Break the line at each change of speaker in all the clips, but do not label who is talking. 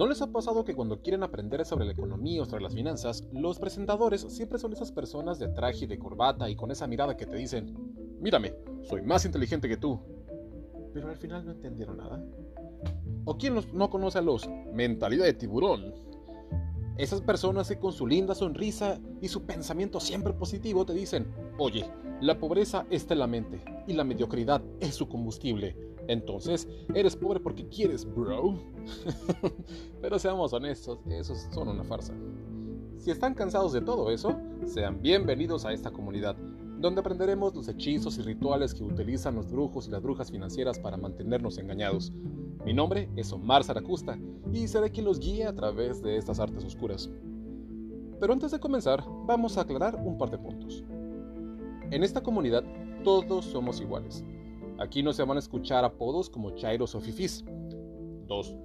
¿No les ha pasado que cuando quieren aprender sobre la economía o sobre las finanzas, los presentadores siempre son esas personas de traje y de corbata y con esa mirada que te dicen, mírame, soy más inteligente que tú? Pero al final no entendieron nada. ¿O quién no conoce a los mentalidad de tiburón? Esas personas con su linda sonrisa y su pensamiento siempre positivo te dicen, oye, la pobreza está en la mente y la mediocridad es su combustible. Entonces, eres pobre porque quieres, bro. Pero seamos honestos, esos son una farsa. Si están cansados de todo eso, sean bienvenidos a esta comunidad, donde aprenderemos los hechizos y rituales que utilizan los brujos y las brujas financieras para mantenernos engañados. Mi nombre es Omar Zaracusta y seré quien los guíe a través de estas artes oscuras. Pero antes de comenzar, vamos a aclarar un par de puntos. En esta comunidad, todos somos iguales. Aquí no se van a escuchar apodos como chairos o fifis. 2.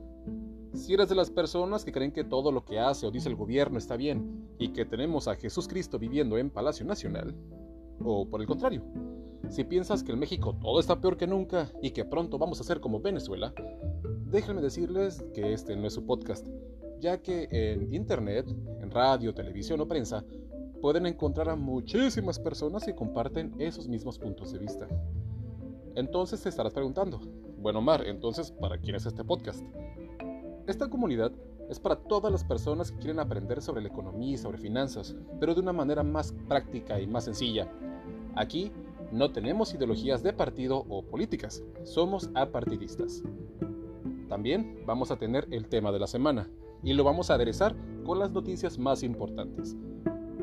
Si eres de las personas que creen que todo lo que hace o dice el gobierno está bien y que tenemos a Jesús Cristo viviendo en Palacio Nacional, o por el contrario, si piensas que en México todo está peor que nunca y que pronto vamos a ser como Venezuela, déjenme decirles que este no es su podcast, ya que en internet, en radio, televisión o prensa, pueden encontrar a muchísimas personas que comparten esos mismos puntos de vista. Entonces te estarás preguntando, bueno Mar, entonces, ¿para quién es este podcast? Esta comunidad es para todas las personas que quieren aprender sobre la economía y sobre finanzas, pero de una manera más práctica y más sencilla. Aquí no tenemos ideologías de partido o políticas, somos apartidistas. También vamos a tener el tema de la semana y lo vamos a aderezar con las noticias más importantes.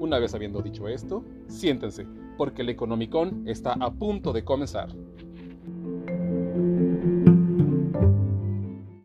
Una vez habiendo dicho esto, siéntense, porque el Economicon está a punto de comenzar.